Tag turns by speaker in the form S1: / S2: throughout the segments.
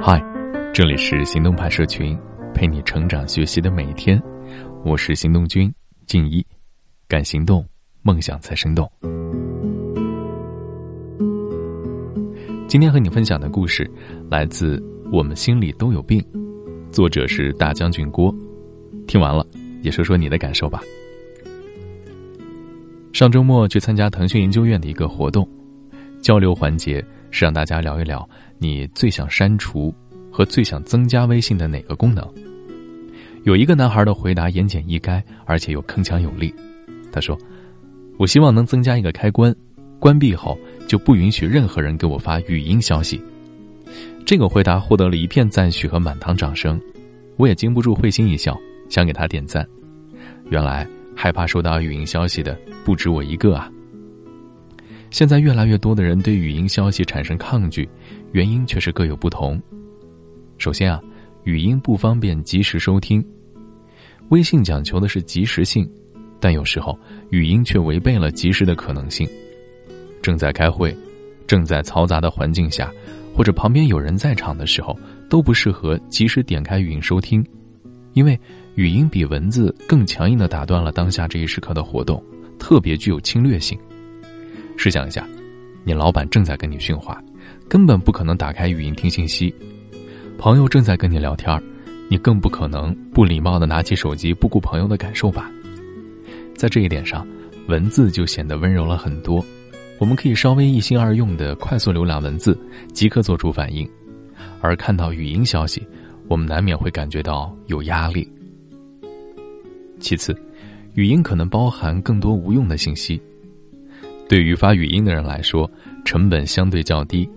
S1: 嗨，这里是行动派社群，陪你成长学习的每一天。我是行动君静一，敢行动，梦想才生动。今天和你分享的故事来自《我们心里都有病》，作者是大将军郭。听完了，也说说你的感受吧。上周末去参加腾讯研究院的一个活动，交流环节是让大家聊一聊你最想删除和最想增加微信的哪个功能。有一个男孩的回答言简意赅，而且又铿锵有力。他说：“我希望能增加一个开关，关闭后就不允许任何人给我发语音消息。”这个回答获得了一片赞许和满堂掌声，我也禁不住会心一笑，想给他点赞。原来。害怕收到语音消息的不止我一个啊！现在越来越多的人对语音消息产生抗拒，原因却是各有不同。首先啊，语音不方便及时收听，微信讲求的是及时性，但有时候语音却违背了及时的可能性。正在开会、正在嘈杂的环境下，或者旁边有人在场的时候，都不适合及时点开语音收听，因为。语音比文字更强硬的打断了当下这一时刻的活动，特别具有侵略性。试想一下，你老板正在跟你训话，根本不可能打开语音听信息；朋友正在跟你聊天你更不可能不礼貌的拿起手机不顾朋友的感受吧？在这一点上，文字就显得温柔了很多。我们可以稍微一心二用的快速浏览文字，即刻做出反应；而看到语音消息，我们难免会感觉到有压力。其次，语音可能包含更多无用的信息。对于发语音的人来说，成本相对较低，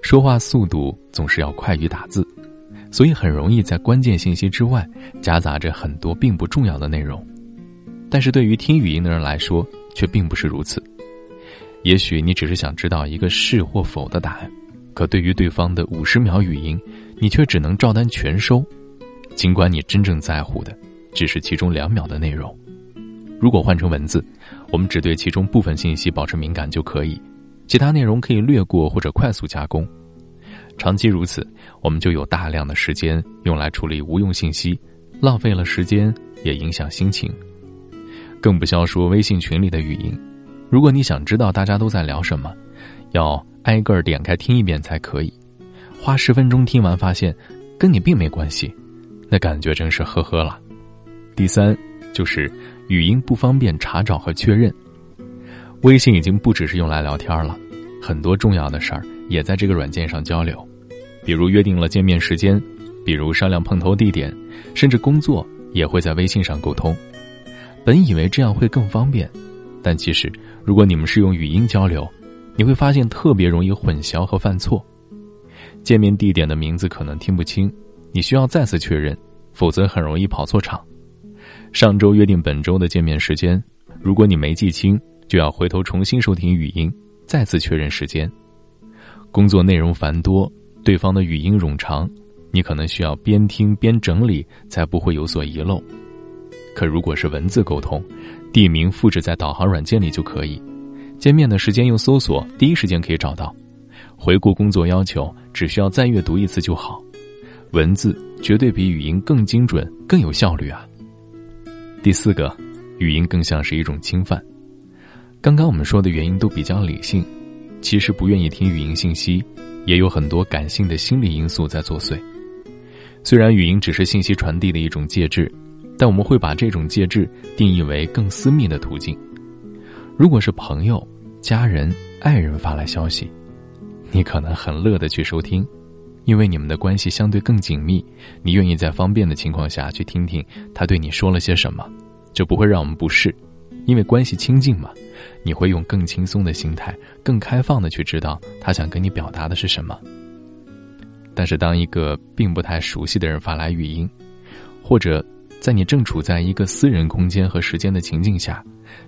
S1: 说话速度总是要快于打字，所以很容易在关键信息之外夹杂着很多并不重要的内容。但是对于听语音的人来说，却并不是如此。也许你只是想知道一个是或否的答案，可对于对方的五十秒语音，你却只能照单全收，尽管你真正在乎的。只是其中两秒的内容，如果换成文字，我们只对其中部分信息保持敏感就可以，其他内容可以略过或者快速加工。长期如此，我们就有大量的时间用来处理无用信息，浪费了时间也影响心情。更不消说微信群里的语音，如果你想知道大家都在聊什么，要挨个点开听一遍才可以，花十分钟听完发现跟你并没关系，那感觉真是呵呵了。第三，就是语音不方便查找和确认。微信已经不只是用来聊天了，很多重要的事儿也在这个软件上交流，比如约定了见面时间，比如商量碰头地点，甚至工作也会在微信上沟通。本以为这样会更方便，但其实如果你们是用语音交流，你会发现特别容易混淆和犯错。见面地点的名字可能听不清，你需要再次确认，否则很容易跑错场。上周约定本周的见面时间，如果你没记清，就要回头重新收听语音，再次确认时间。工作内容繁多，对方的语音冗长，你可能需要边听边整理，才不会有所遗漏。可如果是文字沟通，地名复制在导航软件里就可以，见面的时间用搜索第一时间可以找到。回顾工作要求，只需要再阅读一次就好。文字绝对比语音更精准、更有效率啊！第四个，语音更像是一种侵犯。刚刚我们说的原因都比较理性，其实不愿意听语音信息，也有很多感性的心理因素在作祟。虽然语音只是信息传递的一种介质，但我们会把这种介质定义为更私密的途径。如果是朋友、家人、爱人发来消息，你可能很乐的去收听，因为你们的关系相对更紧密，你愿意在方便的情况下去听听他对你说了些什么。就不会让我们不适，因为关系亲近嘛，你会用更轻松的心态、更开放的去知道他想跟你表达的是什么。但是，当一个并不太熟悉的人发来语音，或者在你正处在一个私人空间和时间的情境下，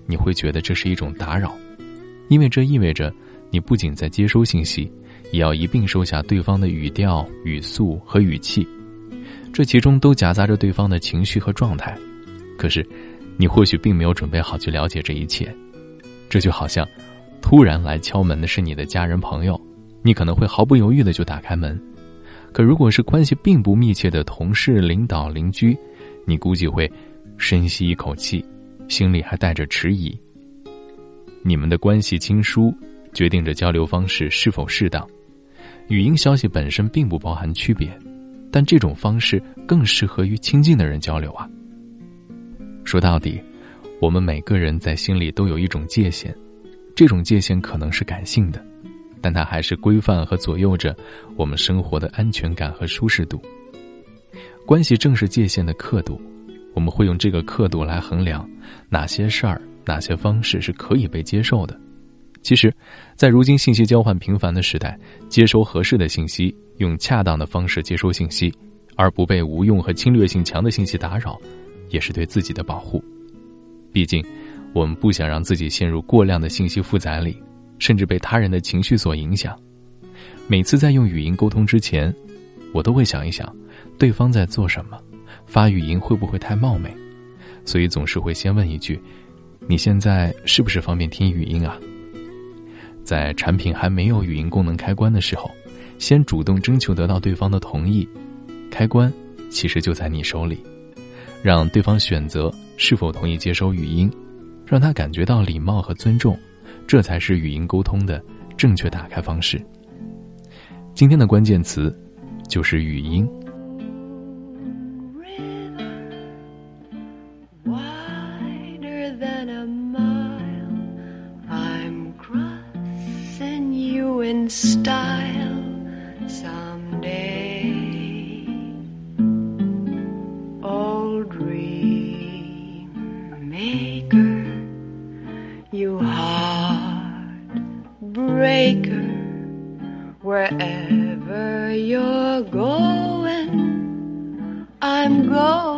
S1: 你会觉得这是一种打扰，因为这意味着你不仅在接收信息，也要一并收下对方的语调、语速和语气，这其中都夹杂着对方的情绪和状态。可是。你或许并没有准备好去了解这一切，这就好像突然来敲门的是你的家人朋友，你可能会毫不犹豫的就打开门，可如果是关系并不密切的同事、领导、邻居，你估计会深吸一口气，心里还带着迟疑。你们的关系亲疏，决定着交流方式是否适当。语音消息本身并不包含区别，但这种方式更适合于亲近的人交流啊。说到底，我们每个人在心里都有一种界限，这种界限可能是感性的，但它还是规范和左右着我们生活的安全感和舒适度。关系正是界限的刻度，我们会用这个刻度来衡量哪些事儿、哪些方式是可以被接受的。其实，在如今信息交换频繁的时代，接收合适的信息，用恰当的方式接收信息，而不被无用和侵略性强的信息打扰，也是对自己的保护。毕竟，我们不想让自己陷入过量的信息负载里，甚至被他人的情绪所影响。每次在用语音沟通之前，我都会想一想。对方在做什么？发语音会不会太冒昧？所以总是会先问一句：“你现在是不是方便听语音啊？”在产品还没有语音功能开关的时候，先主动征求得到对方的同意，开关其实就在你手里，让对方选择是否同意接收语音，让他感觉到礼貌和尊重，这才是语音沟通的正确打开方式。今天的关键词就是语音。
S2: Style someday. Old dream maker, you heart breaker, wherever you're going, I'm going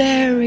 S2: blueberry.